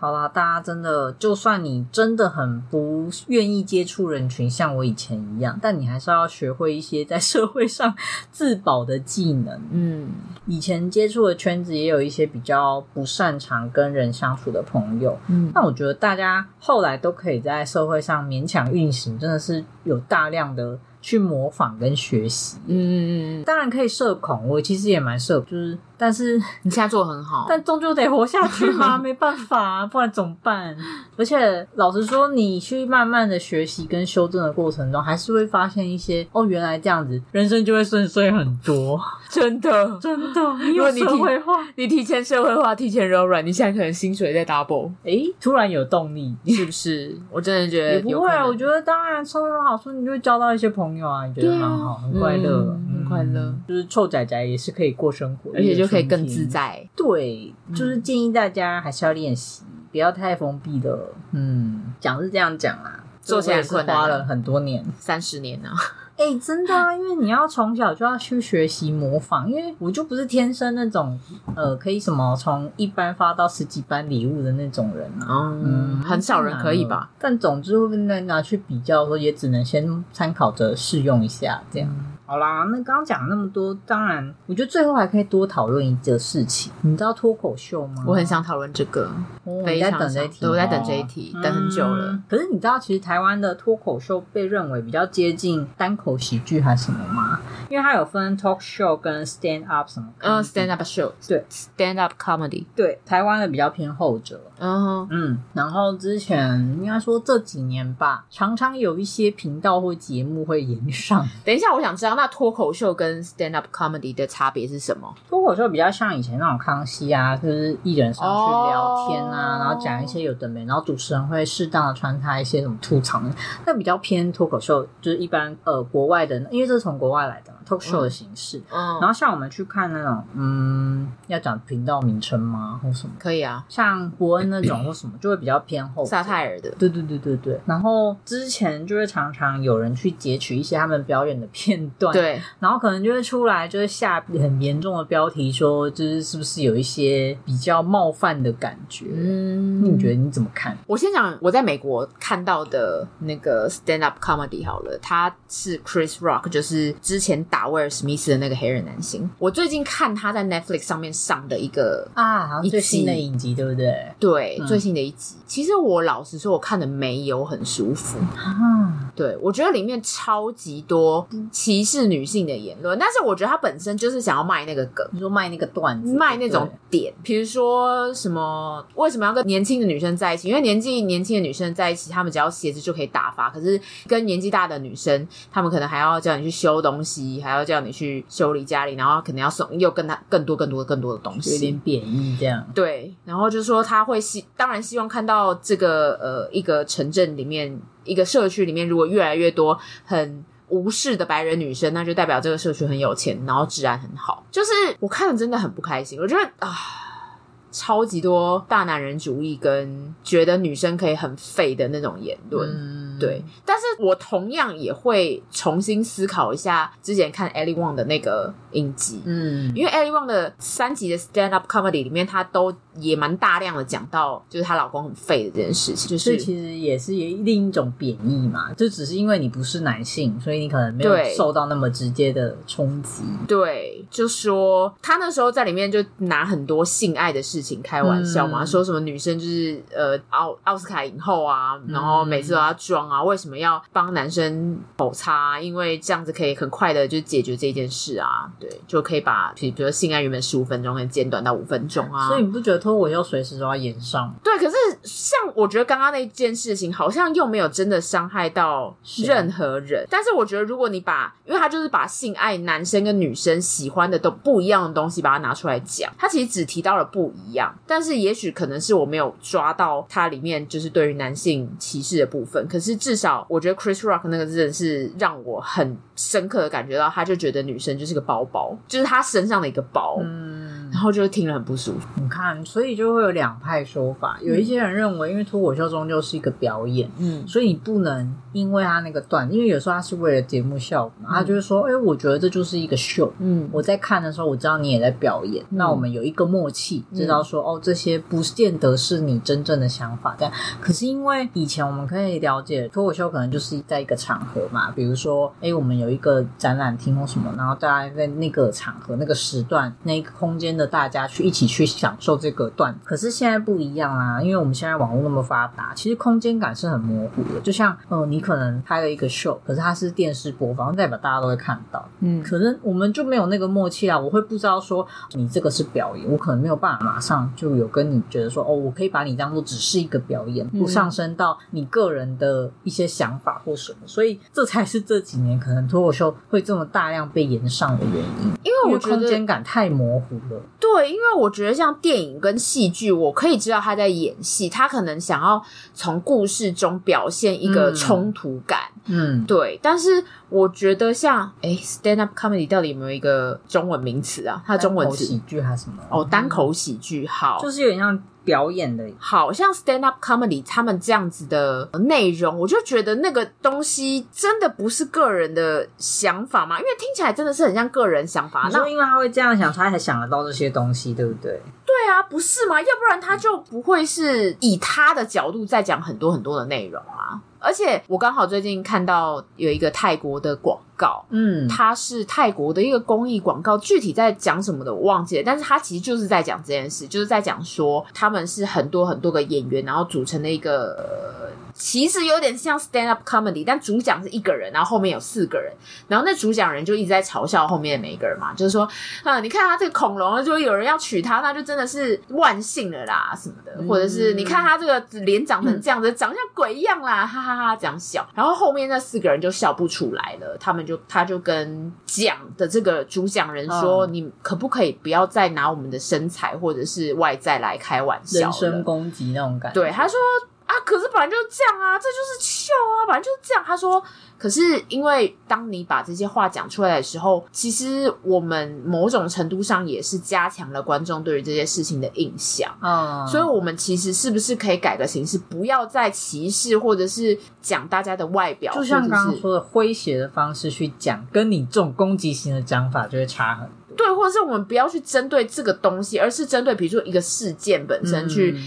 好啦，大家真的，就算你真的很不愿意接触人群，像我以前一样，但你还是要学会一些在社会上自保的技能。嗯，以前接触的圈子也有一些比较不擅长跟人相处的朋友。嗯，那我觉得大家后来都可以在社会上勉强运行，真的是有大量的。去模仿跟学习，嗯嗯嗯，当然可以社恐，我其实也蛮社，就是，但是你现在做的很好，但终究得活下去嘛，[laughs] 没办法，不然怎么办？而且老实说，你去慢慢的学习跟修正的过程中，还是会发现一些哦，原来这样子，人生就会顺遂很多，真的 [laughs] 真的。因为你社会化，你提前社会化，提前柔软，你现在可能薪水在 double，诶，突然有动力，是不是？我真的觉得也不会啊，我觉得当然社会化好处，你就会交到一些朋友。啊，你觉得蛮好，很快乐，很快乐，就是臭仔仔也是可以过生活，而且就可以更自在。对，就是建议大家还是要练习，不要太封闭的。嗯，讲是这样讲啦，做起来是花了很多年，三十年呢。[laughs] 哎、欸，真的啊，因为你要从小就要去学习模仿，因为我就不是天生那种呃，可以什么从一班发到十几班礼物的那种人啊。嗯，嗯，很少人可以吧？但总之会不会拿去比较说，也只能先参考着试用一下这样。嗯好啦，那刚刚讲那么多，当然，我觉得最后还可以多讨论一个事情。你知道脱口秀吗？我很想讨论这个，我在等这一题，我在等这一题，等很久了。可是你知道，其实台湾的脱口秀被认为比较接近单口喜剧还是什么吗？因为它有分 talk show 跟 stand up 什么？嗯，stand up show，对，stand up comedy，对，台湾的比较偏后者。嗯嗯，然后之前应该说这几年吧，常常有一些频道或节目会延上。等一下，我想知道。那脱口秀跟 stand up comedy 的差别是什么？脱口秀比较像以前那种康熙啊，就是艺人上去聊天啊，oh. 然后讲一些有的没，然后主持人会适当的穿插一些什么吐槽。那比较偏脱口秀，就是一般呃国外的，因为这是从国外来的嘛，talk show 的形式。嗯。然后像我们去看那种，嗯，要讲频道名称吗？或什么？可以啊。像伯恩那种或什么，就会比较偏后。撒泰尔的。对对对对对。然后之前就会常常有人去截取一些他们表演的片段。对，然后可能就会出来，就是下很严重的标题，说就是是不是有一些比较冒犯的感觉？嗯，你觉得你怎么看？我先讲我在美国看到的那个 stand up comedy 好了，他是 Chris Rock，就是之前打威尔史密斯的那个黑人男星。我最近看他在 Netflix 上面上的一个啊，好像最新的影集，对不对？对，嗯、最新的一集。其实我老实说，我看的没有很舒服。啊，对，我觉得里面超级多歧视。女性的言论，但是我觉得他本身就是想要卖那个梗，你说卖那个段子，卖那种点，比如说什么为什么要跟年轻的女生在一起？因为年纪年轻的女生在一起，她们只要鞋子就可以打发，可是跟年纪大的女生，她们可能还要叫你去修东西，还要叫你去修理家里，然后可能要送又跟他更多更多更多的东西，有点贬义这样。对，然后就说他会希当然希望看到这个呃一个城镇里面。一个社区里面，如果越来越多很无视的白人女生，那就代表这个社区很有钱，然后治安很好。就是我看了真的很不开心，我觉得啊。超级多大男人主义跟觉得女生可以很废的那种言论，嗯、对。但是我同样也会重新思考一下之前看 Ellie Wong 的那个影集，嗯，因为 Ellie Wong 的三集的 stand up comedy 里面，她都也蛮大量的讲到，就是她老公很废的这件事情，就是其实也是另一种贬义嘛，就只是因为你不是男性，所以你可能没有受到那么直接的冲击。对，就说他那时候在里面就拿很多性爱的事情。开玩笑嘛，嗯、说什么女生就是呃奥奥斯卡影后啊，然后每次都要装啊，为什么要帮男生口擦？因为这样子可以很快的就解决这件事啊，对，就可以把比如说性爱原本十五分钟可以减短到五分钟啊。所以你不觉得脱口秀随时都要演上？对，可是像我觉得刚刚那件事情，好像又没有真的伤害到任何人。但是我觉得如果你把，因为他就是把性爱男生跟女生喜欢的都不一样的东西，把它拿出来讲，他其实只提到了不一。一样，但是也许可能是我没有抓到它里面就是对于男性歧视的部分。可是至少我觉得 Chris Rock 那个真的是让我很深刻的感觉到，他就觉得女生就是个包包，就是他身上的一个包。然后就听了很不舒服。你看，所以就会有两派说法。有一些人认为，因为脱口秀终究是一个表演，嗯，所以你不能因为他那个段，因为有时候他是为了节目效果嘛，嗯、他就是说，哎，我觉得这就是一个秀，嗯，我在看的时候，我知道你也在表演，嗯、那我们有一个默契，知道说，哦，这些不见得是你真正的想法，但可是因为以前我们可以了解脱口秀可能就是在一个场合嘛，比如说，哎，我们有一个展览厅或什么，然后大家在那个场合、那个时段、那个空间的。大家去一起去享受这个段，可是现在不一样啊，因为我们现在网络那么发达，其实空间感是很模糊的。就像，嗯、呃，你可能拍了一个秀，可是它是电视播放，代表大家都会看到。嗯，可能我们就没有那个默契啊，我会不知道说你这个是表演，我可能没有办法马上就有跟你觉得说，哦，我可以把你当做只是一个表演，不上升到你个人的一些想法或什么。所以这才是这几年可能脱口秀会这么大量被延上的原因，因为我觉得空间感太模糊了。对，因为我觉得像电影跟戏剧，我可以知道他在演戏，他可能想要从故事中表现一个冲突感，嗯，对。但是我觉得像哎 stand up comedy 到底有没有一个中文名词啊？它的中文词喜剧还是什么？哦，单口喜剧，好，就是有点像。表演的，好像 stand up comedy 他们这样子的内容，我就觉得那个东西真的不是个人的想法吗？因为听起来真的是很像个人想法。那因为他会这样想，他才想得到这些东西，对不对？对啊，不是吗？要不然他就不会是以他的角度在讲很多很多的内容啊。而且我刚好最近看到有一个泰国的广告，嗯，它是泰国的一个公益广告，具体在讲什么的我忘记了，但是它其实就是在讲这件事，就是在讲说他们是很多很多个演员，然后组成的一个。其实有点像 stand up comedy，但主讲是一个人，然后后面有四个人，然后那主讲人就一直在嘲笑后面的每一个人嘛，就是说，啊，你看他这个恐龙，就有人要娶她，那就真的是万幸了啦什么的，或者是你看他这个脸长成这样子，嗯、长像鬼一样啦，哈哈哈哈，这样笑，然后后面那四个人就笑不出来了，他们就他就跟讲的这个主讲人说，嗯、你可不可以不要再拿我们的身材或者是外在来开玩笑，人身攻击那种感觉，对，他说。啊！可是本来就是这样啊，这就是秀啊，本来就是这样。他说：“可是因为当你把这些话讲出来的时候，其实我们某种程度上也是加强了观众对于这些事情的印象。嗯，所以我们其实是不是可以改个形式，不要再歧视或者是讲大家的外表，就像刚刚说的诙谐的方式去讲，跟你这种攻击性的讲法就会差很多。对，或者是我们不要去针对这个东西，而是针对比如说一个事件本身去。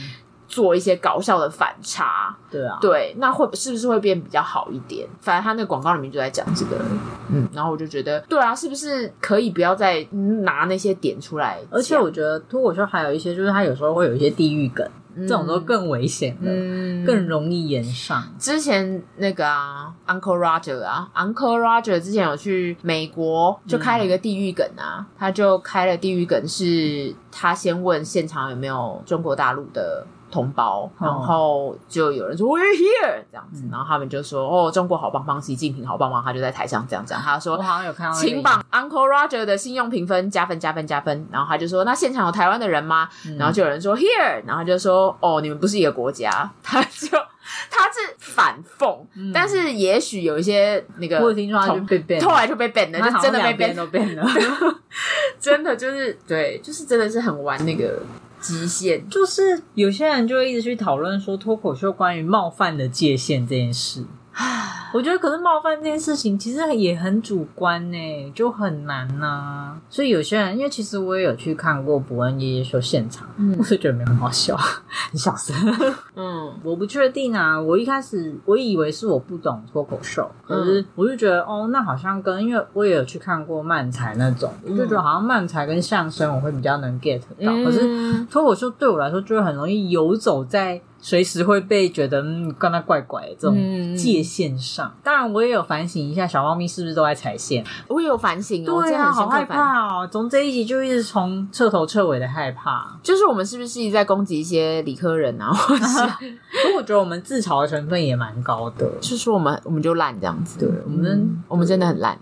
嗯”做一些搞笑的反差，对啊，对，那会是不是会变比较好一点？反正他那个广告里面就在讲这个，嗯，然后我就觉得，对啊，是不是可以不要再拿那些点出来？而且我觉得脱口秀还有一些，就是他有时候会有一些地域梗，嗯、这种都更危险了，嗯、更容易延上。之前那个啊，Uncle Roger 啊，Uncle Roger 之前有去美国，就开了一个地域梗啊，嗯、他就开了地域梗，是他先问现场有没有中国大陆的。同胞，然后就有人说 We're here 这样子，然后他们就说哦，中国好棒棒，习近平好棒棒，他就在台上这样讲。他说我好像有看到，请榜 Uncle Roger 的信用评分加分加分加分。然后他就说那现场有台湾的人吗？然后就有人说 Here，然后就说哦，你们不是一个国家，[laughs] 他就他是反讽，嗯。但是也许有一些那个，我有听说他就被 ban，后来就被 ban 了，就真的被 ban 都 ban 了，[laughs] 真的就是对，就是真的是很玩那个极限，就是有些人就会一直去讨论说脱口秀关于冒犯的界限这件事。我觉得，可是冒犯这件事情其实也很主观呢，就很难呐、啊。所以有些人，因为其实我也有去看过伯恩爷爷秀现场，嗯，我就觉得没有很好笑，[laughs] 很小声。嗯，我不确定啊。我一开始我以为是我不懂脱口秀，可是我就觉得、嗯、哦，那好像跟因为我也有去看过漫才那种，我就觉得好像漫才跟相声我会比较能 get 到，嗯、可是脱口秀对我来说就会很容易游走在。随时会被觉得嗯，跟他怪怪的这种界限上。嗯、当然，我也有反省一下，小猫咪是不是都在踩线？我也有反省哦，对啊，好害怕哦！从这一集就一直从彻头彻尾的害怕，就是我们是不是一直在攻击一些理科人啊？或者是，[laughs] 可我觉得我们自嘲的成分也蛮高的，就是说我们我们就烂这样子，对，我们、嗯、我们真的很烂。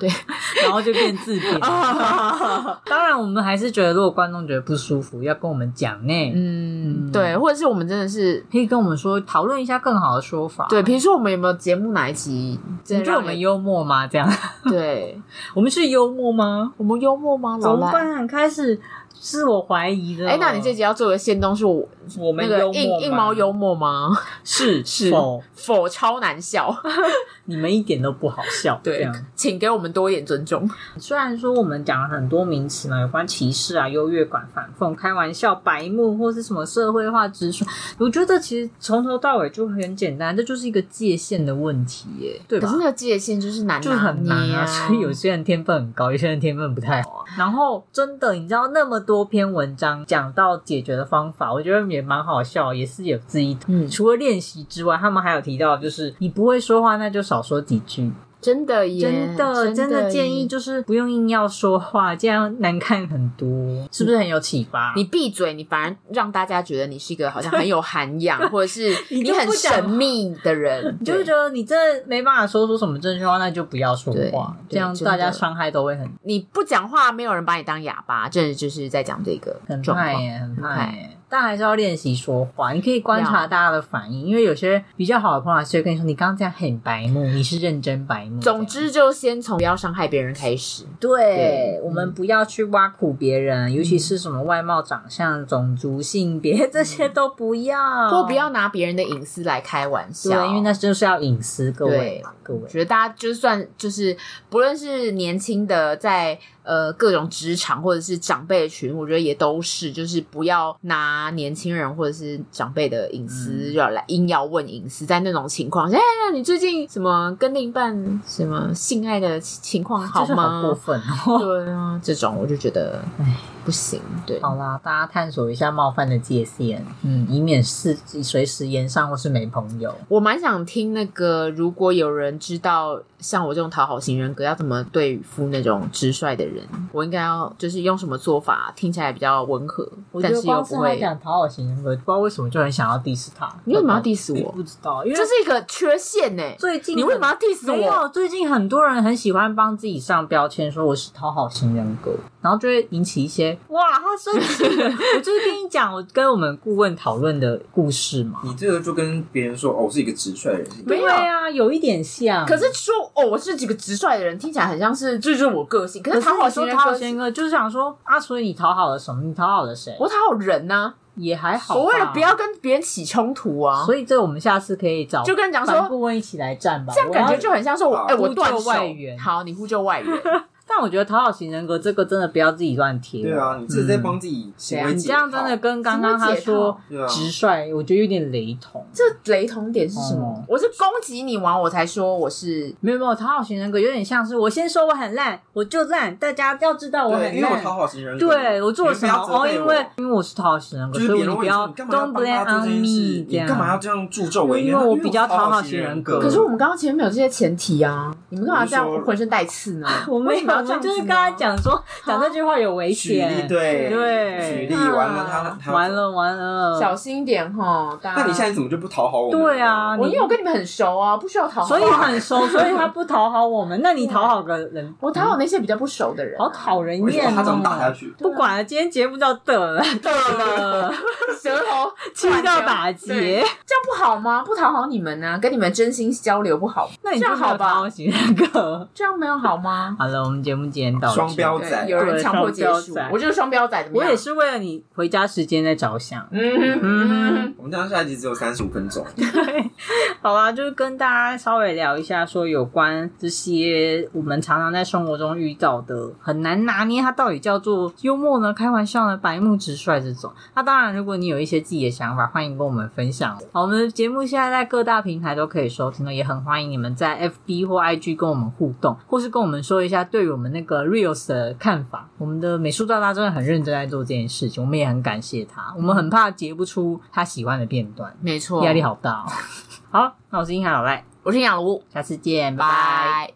对，[laughs] 然后就变自贬。[laughs] 当然，我们还是觉得，如果观众觉得不舒服，要跟我们讲呢。嗯，对，或者是我们真的是可以跟我们说，讨论一下更好的说法。对，比如说我们有没有节目哪一集？你觉得我们幽默吗？这样？[laughs] 对，我们是幽默吗？我们幽默吗？怎么办？开始自我怀疑了。哎，那你这集要做的限动是我我们那个硬硬毛幽默吗？是是否否超难笑。你们一点都不好笑，对，这样请给我们多一点尊重。虽然说我们讲了很多名词嘛，有关歧视啊、优越感、反讽、开玩笑、白目或是什么社会化直说，我觉得其实从头到尾就很简单，这就是一个界限的问题耶，对吧？可是那个界限就是难，就很难啊。所以有些人天分很高，有些人天分不太好啊。然后真的，你知道那么多篇文章讲到解决的方法，我觉得也蛮好笑，也是有自己嗯，除了练习之外，他们还有提到，就是你不会说话，那就少说几句。真的耶，真的真的建议就是不用硬要说话，这样难看很多，是不是很有启发？你闭嘴，你反而让大家觉得你是一个好像很有涵养，[laughs] 或者是你很神秘的人，你就会觉得你真的没办法说出什么正确话，那就不要说话，这样大家伤害都会很。你不讲话，没有人把你当哑巴，这就是在讲这个很怕耶，很怕耶。但还是要练习说话，你可以观察大家的反应，因为有些比较好的朋友是会跟你说：“你刚刚这样很白目，你是认真白目。”总之，就先从不要伤害别人开始。对，对我们不要去挖苦别人，嗯、尤其是什么外貌、长相、种族、性别这些都不要，或不要拿别人的隐私来开玩笑。对，因为那就是要隐私，各位，各位，觉得大家就算就是不论是年轻的在。呃，各种职场或者是长辈群，我觉得也都是，就是不要拿年轻人或者是长辈的隐私要来硬要问隐私，在那种情况下，哎，那你最近什么跟另一半什么性爱的情况好吗？好过分哦！[laughs] 对啊，这种我就觉得，哎。不行，对，好啦，大家探索一下冒犯的界限，嗯，以免是随时延上或是没朋友。我蛮想听那个，如果有人知道像我这种讨好型人格要怎么对付那种直率的人，我应该要就是用什么做法，听起来比较温和，但是又不会讲讨好型人格，不知道为什么就很想要 diss 他。你为什么要 diss 我？不知道，因为这是一个缺陷呢。最近你为什么要 diss 我？有，最近很多人很喜欢帮自己上标签，说我是讨好型人格，然后就会引起一些 [laughs] 哇，他说。[laughs] 我就是跟你讲，我跟我们顾问讨论的故事嘛。你这个就跟别人说哦，我是一个直率的人，没有啊，有一点像。可是说哦，我是几个直率的人，听起来很像是这就是我个性。可是讨好型人格就是想说啊，所以你讨好了什么？你讨好了谁？我讨好人呢、啊，也还好。我为了不要跟别人起冲突啊，所以这我们下次可以找就跟你讲说顾问一起来站吧。这样感觉就很像是我哎，我断外援。好，你呼救外援。[laughs] 但我觉得讨好型人格这个真的不要自己乱贴。对啊，你自己在帮自己行为解套。你这样真的跟刚刚他说直率，我觉得有点雷同。这雷同点是什么？我是攻击你完我才说我是没有没有讨好型人格，有点像是我先说我很烂，我就烂，大家要知道我很烂。因为我讨好型人格，对我做了什么？哦，因为因为我是讨好型人格，所以你不要 don't blame on me。这样干嘛要这样助纣为虐？因为我比较讨好型人格。可是我们刚刚前面没有这些前提啊，你们干嘛这样浑身带刺呢？[laughs] 我没有。我就是刚才讲说讲这句话有危险，对对，举例完了他，完了完了，小心点哈。那你现在怎么就不不讨好我们。对啊，我因为我跟你们很熟啊，不需要讨好，所以很熟，所以他 [laughs] 不讨好我们。那你讨好个人，我讨好那些比较不熟的人，好讨人厌哦。他怎么打下去？不管了，今天节目叫得了 [laughs] 得了，[laughs] 舌头气到打结，这样不好吗？不讨好你们呢，跟你们真心交流不好，那你这样好吧？那个这样没有好吗？好了，我们节目今天到双标仔，有人强迫结束，我就是双标仔？我也是为了你回家时间在着想。嗯嗯，我们这样下一集只有三十五分钟。[laughs] 对，好啦，就是跟大家稍微聊一下，说有关这些我们常常在生活中遇到的很难拿捏，它到底叫做幽默呢、开玩笑呢、白目直率这种。那当然，如果你有一些自己的想法，欢迎跟我们分享。好，我们的节目现在在各大平台都可以收听了，也很欢迎你们在 FB 或 IG 跟我们互动，或是跟我们说一下对于我们那个 Reels 的看法。我们的美术大大真的很认真在做这件事情，我们也很感谢他。我们很怕截不出他喜欢的片段，没错，压力好大哦。好，那我是英海老赖，我是杨卢，下次见。拜拜。